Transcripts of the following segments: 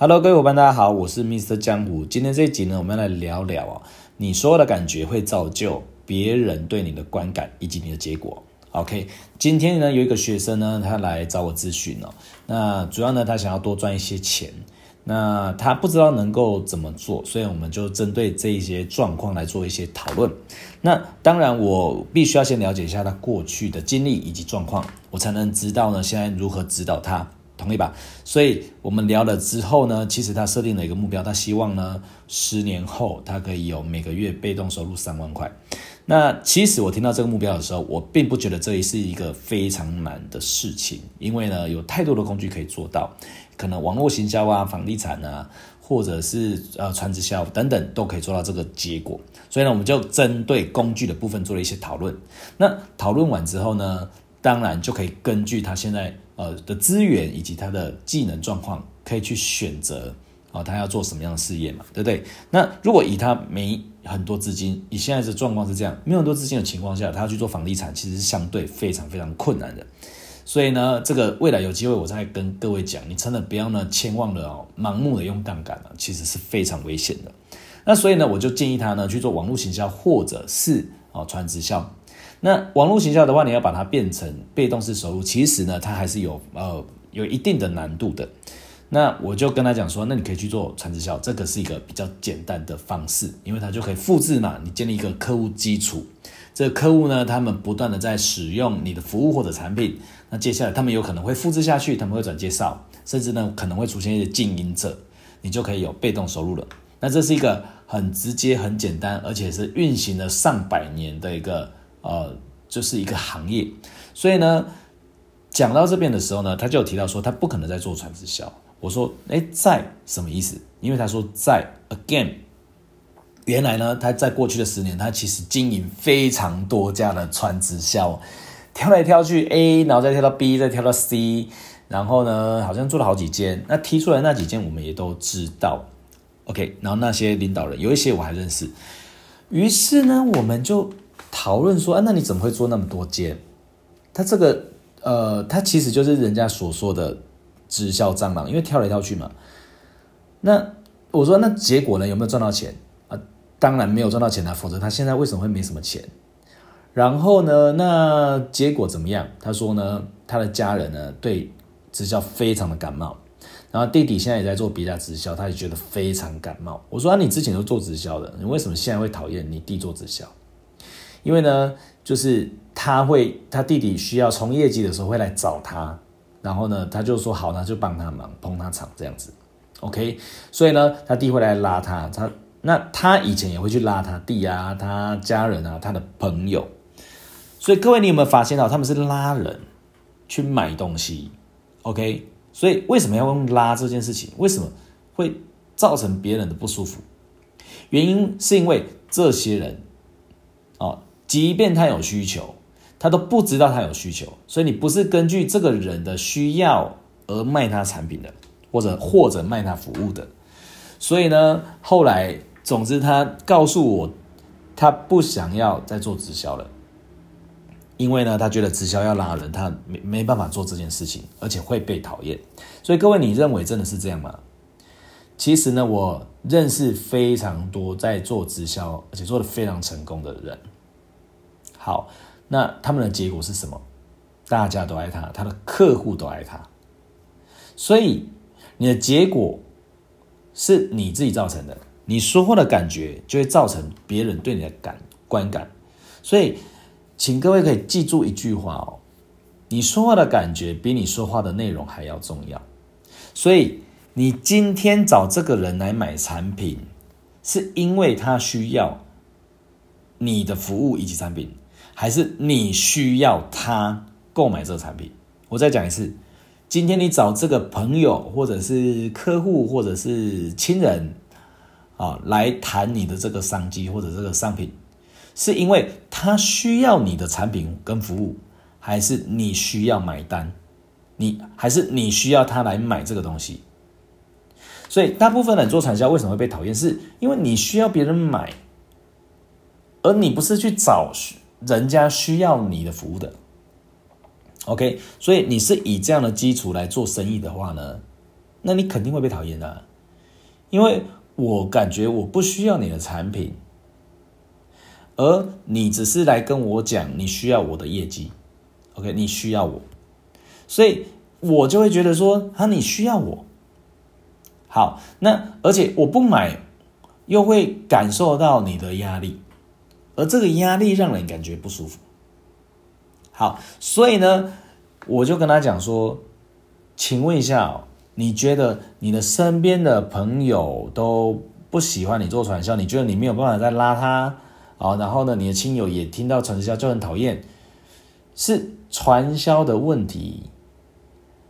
Hello，各位伙伴，大家好，我是 Mr. 江湖。今天这一集呢，我们要来聊聊哦，你所有的感觉会造就别人对你的观感以及你的结果。OK，今天呢，有一个学生呢，他来找我咨询哦，那主要呢，他想要多赚一些钱，那他不知道能够怎么做，所以我们就针对这一些状况来做一些讨论。那当然，我必须要先了解一下他过去的经历以及状况，我才能知道呢，现在如何指导他。同意吧？所以我们聊了之后呢，其实他设定了一个目标，他希望呢，十年后他可以有每个月被动收入三万块。那其实我听到这个目标的时候，我并不觉得这是一个非常难的事情，因为呢，有太多的工具可以做到，可能网络行销啊、房地产啊，或者是呃传直销等等，都可以做到这个结果。所以呢，我们就针对工具的部分做了一些讨论。那讨论完之后呢，当然就可以根据他现在。呃的资源以及他的技能状况，可以去选择啊，他要做什么样的事业嘛，对不对？那如果以他没很多资金，以现在的状况是这样，没有很多资金的情况下，他要去做房地产，其实是相对非常非常困难的。所以呢，这个未来有机会，我再跟各位讲，你真的不要呢，千万的哦，盲目的用杠杆啊，其实是非常危险的。那所以呢，我就建议他呢去做网络行销，或者是哦传直销。那网络行销的话，你要把它变成被动式收入，其实呢，它还是有呃有一定的难度的。那我就跟他讲说，那你可以去做传直销，这个是一个比较简单的方式，因为它就可以复制嘛，你建立一个客户基础，这个客户呢，他们不断的在使用你的服务或者产品，那接下来他们有可能会复制下去，他们会转介绍，甚至呢可能会出现一些经营者，你就可以有被动收入了。那这是一个很直接、很简单，而且是运行了上百年的一个。呃，就是一个行业，所以呢，讲到这边的时候呢，他就有提到说他不可能再做传直销。我说，哎，在什么意思？因为他说在 again，原来呢，他在过去的十年，他其实经营非常多家的传直销，跳来跳去 A，然后再跳到 B，再跳到 C，然后呢，好像做了好几间。那提出来那几间，我们也都知道。OK，然后那些领导人有一些我还认识，于是呢，我们就。讨论说，啊，那你怎么会做那么多间？他这个，呃，他其实就是人家所说的直销蟑螂，因为跳来跳去嘛。那我说，那结果呢？有没有赚到钱啊？当然没有赚到钱啊，否则他现在为什么会没什么钱？然后呢，那结果怎么样？他说呢，他的家人呢对直销非常的感冒，然后弟弟现在也在做别家直销，他也觉得非常感冒。我说，啊，你之前都做直销的，你为什么现在会讨厌你弟做直销？因为呢，就是他会，他弟弟需要冲业绩的时候会来找他，然后呢，他就说好，那就帮他忙，捧他场这样子，OK。所以呢，他弟会来拉他，他那他以前也会去拉他弟啊，他家人啊，他的朋友。所以各位，你有没有发现到他们是拉人去买东西？OK。所以为什么要用拉这件事情？为什么会造成别人的不舒服？原因是因为这些人哦。即便他有需求，他都不知道他有需求，所以你不是根据这个人的需要而卖他产品的，或者或者卖他服务的。所以呢，后来总之他告诉我，他不想要再做直销了，因为呢，他觉得直销要拉人，他没没办法做这件事情，而且会被讨厌。所以各位，你认为真的是这样吗？其实呢，我认识非常多在做直销，而且做得非常成功的人。好，那他们的结果是什么？大家都爱他，他的客户都爱他，所以你的结果是你自己造成的。你说话的感觉就会造成别人对你的感观感。所以，请各位可以记住一句话哦：你说话的感觉比你说话的内容还要重要。所以，你今天找这个人来买产品，是因为他需要你的服务以及产品。还是你需要他购买这个产品？我再讲一次，今天你找这个朋友，或者是客户，或者是亲人啊，来谈你的这个商机或者这个商品，是因为他需要你的产品跟服务，还是你需要买单？你还是你需要他来买这个东西？所以大部分人做传销为什么会被讨厌？是因为你需要别人买，而你不是去找。人家需要你的服务的，OK，所以你是以这样的基础来做生意的话呢，那你肯定会被讨厌的，因为我感觉我不需要你的产品，而你只是来跟我讲你需要我的业绩，OK？你需要我，所以我就会觉得说啊，你需要我。好，那而且我不买，又会感受到你的压力，而这个压力让人感觉不舒服。好，所以呢，我就跟他讲说，请问一下，你觉得你的身边的朋友都不喜欢你做传销，你觉得你没有办法再拉他啊？然后呢，你的亲友也听到传销就很讨厌，是传销的问题，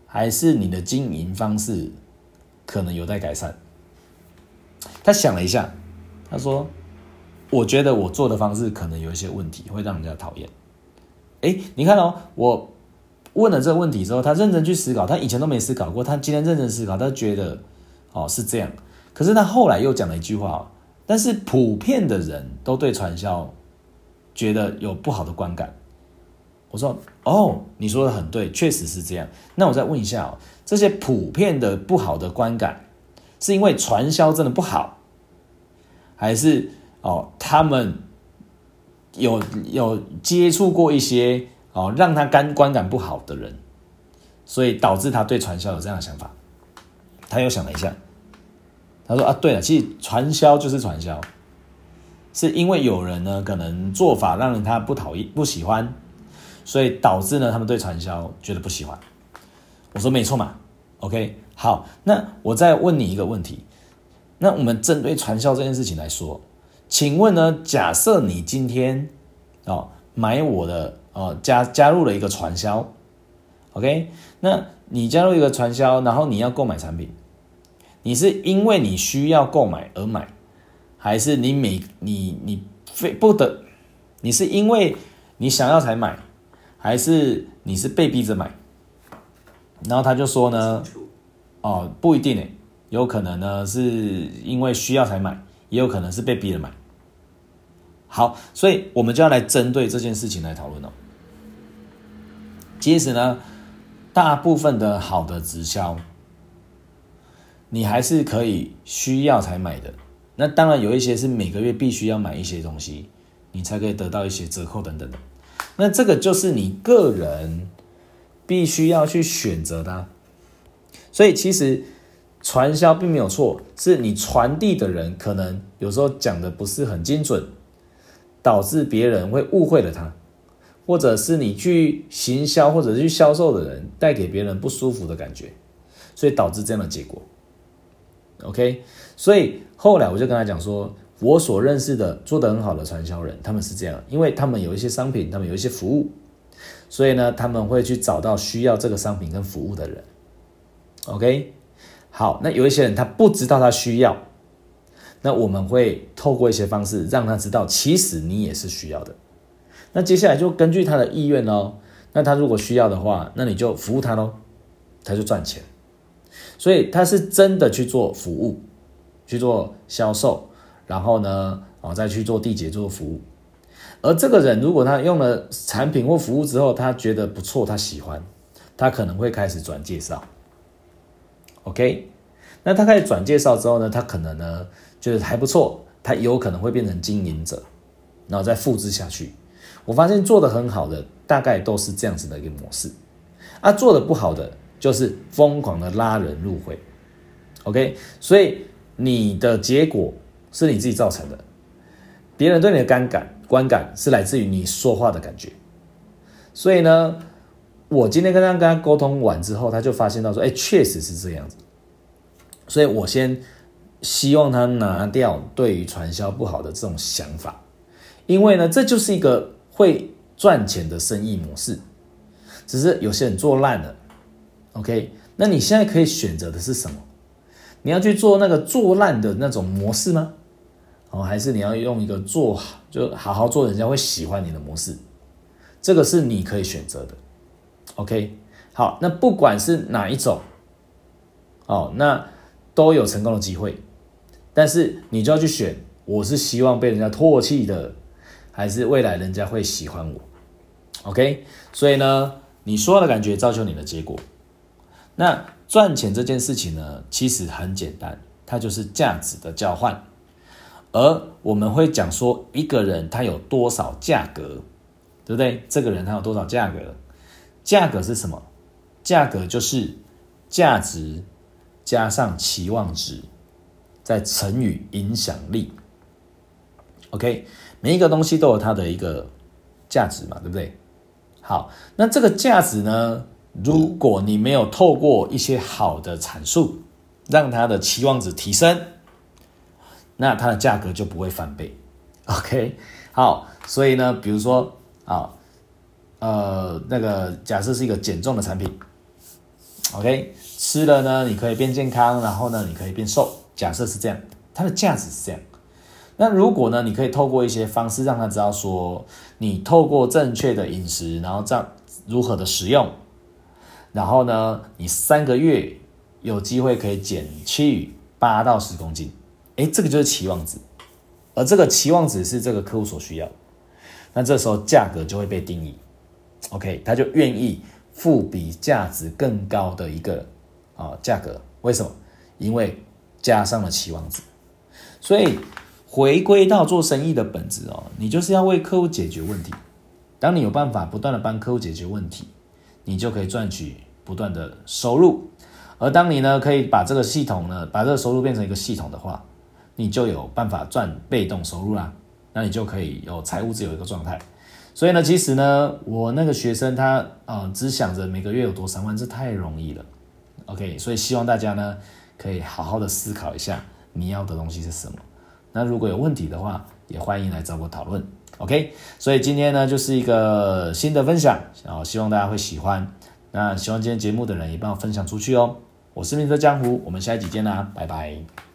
还是你的经营方式可能有待改善？他想了一下，他说：“我觉得我做的方式可能有一些问题，会让人家讨厌。”哎，你看哦，我问了这个问题之后，他认真去思考，他以前都没思考过，他今天认真思考，他觉得哦是这样。可是他后来又讲了一句话，但是普遍的人都对传销觉得有不好的观感。我说哦，你说的很对，确实是这样。那我再问一下哦，这些普遍的不好的观感，是因为传销真的不好，还是哦他们？有有接触过一些哦，让他感观感不好的人，所以导致他对传销有这样的想法。他又想了一下，他说：“啊，对了，其实传销就是传销，是因为有人呢可能做法让人他不讨厌、不喜欢，所以导致呢他们对传销觉得不喜欢。”我说：“没错嘛，OK，好，那我再问你一个问题，那我们针对传销这件事情来说。”请问呢？假设你今天哦买我的哦加加入了一个传销，OK？那你加入一个传销，然后你要购买产品，你是因为你需要购买而买，还是你每你你非不得？你是因为你想要才买，还是你是被逼着买？然后他就说呢，哦不一定诶，有可能呢是因为需要才买。也有可能是被逼着买。好，所以我们就要来针对这件事情来讨论哦。其实呢，大部分的好的直销，你还是可以需要才买的。那当然有一些是每个月必须要买一些东西，你才可以得到一些折扣等等的。那这个就是你个人必须要去选择的。所以其实。传销并没有错，是你传递的人可能有时候讲的不是很精准，导致别人会误会了他，或者是你去行销或者去销售的人带给别人不舒服的感觉，所以导致这样的结果。OK，所以后来我就跟他讲说，我所认识的做得很好的传销人，他们是这样，因为他们有一些商品，他们有一些服务，所以呢，他们会去找到需要这个商品跟服务的人。OK。好，那有一些人他不知道他需要，那我们会透过一些方式让他知道，其实你也是需要的。那接下来就根据他的意愿哦。那他如果需要的话，那你就服务他喽，他就赚钱。所以他是真的去做服务，去做销售，然后呢，哦，再去做缔结做服务。而这个人如果他用了产品或服务之后，他觉得不错，他喜欢，他可能会开始转介绍。OK，那他开始转介绍之后呢，他可能呢觉得还不错，他有可能会变成经营者，然后再复制下去。我发现做得很好的大概都是这样子的一个模式，啊，做得不好的就是疯狂的拉人入会。OK，所以你的结果是你自己造成的，别人对你的观感观感是来自于你说话的感觉。所以呢。我今天跟他跟他沟通完之后，他就发现到说，哎，确实是这样子。所以我先希望他拿掉对于传销不好的这种想法，因为呢，这就是一个会赚钱的生意模式，只是有些人做烂了。OK，那你现在可以选择的是什么？你要去做那个做烂的那种模式吗？哦，还是你要用一个做就好好做，人家会喜欢你的模式？这个是你可以选择的。OK，好，那不管是哪一种，哦，那都有成功的机会，但是你就要去选，我是希望被人家唾弃的，还是未来人家会喜欢我？OK，所以呢，你说的感觉造就你的结果。那赚钱这件事情呢，其实很简单，它就是价值的交换。而我们会讲说，一个人他有多少价格，对不对？这个人他有多少价格？价格是什么？价格就是价值加上期望值，在乘以影响力。OK，每一个东西都有它的一个价值嘛，对不对？好，那这个价值呢，如果你没有透过一些好的阐述，让它的期望值提升，那它的价格就不会翻倍。OK，好，所以呢，比如说啊，呃，那个假设是一个减重的产品，OK，吃了呢，你可以变健康，然后呢，你可以变瘦。假设是这样，它的价值是这样。那如果呢，你可以透过一些方式让他知道说，你透过正确的饮食，然后这样如何的使用，然后呢，你三个月有机会可以减去八到十公斤，诶，这个就是期望值，而这个期望值是这个客户所需要，那这时候价格就会被定义，OK，他就愿意付比价值更高的一个啊价格，为什么？因为加上了期望值，所以。回归到做生意的本质哦，你就是要为客户解决问题。当你有办法不断的帮客户解决问题，你就可以赚取不断的收入。而当你呢可以把这个系统呢，把这个收入变成一个系统的话，你就有办法赚被动收入啦。那你就可以有财务自由一个状态。所以呢，其实呢，我那个学生他呃只想着每个月有多三万，这太容易了。OK，所以希望大家呢可以好好的思考一下你要的东西是什么。那如果有问题的话，也欢迎来找我讨论。OK，所以今天呢就是一个新的分享，然后希望大家会喜欢。那希望今天节目的人也帮我分享出去哦。我是明哲江湖，我们下一集见啦，拜拜。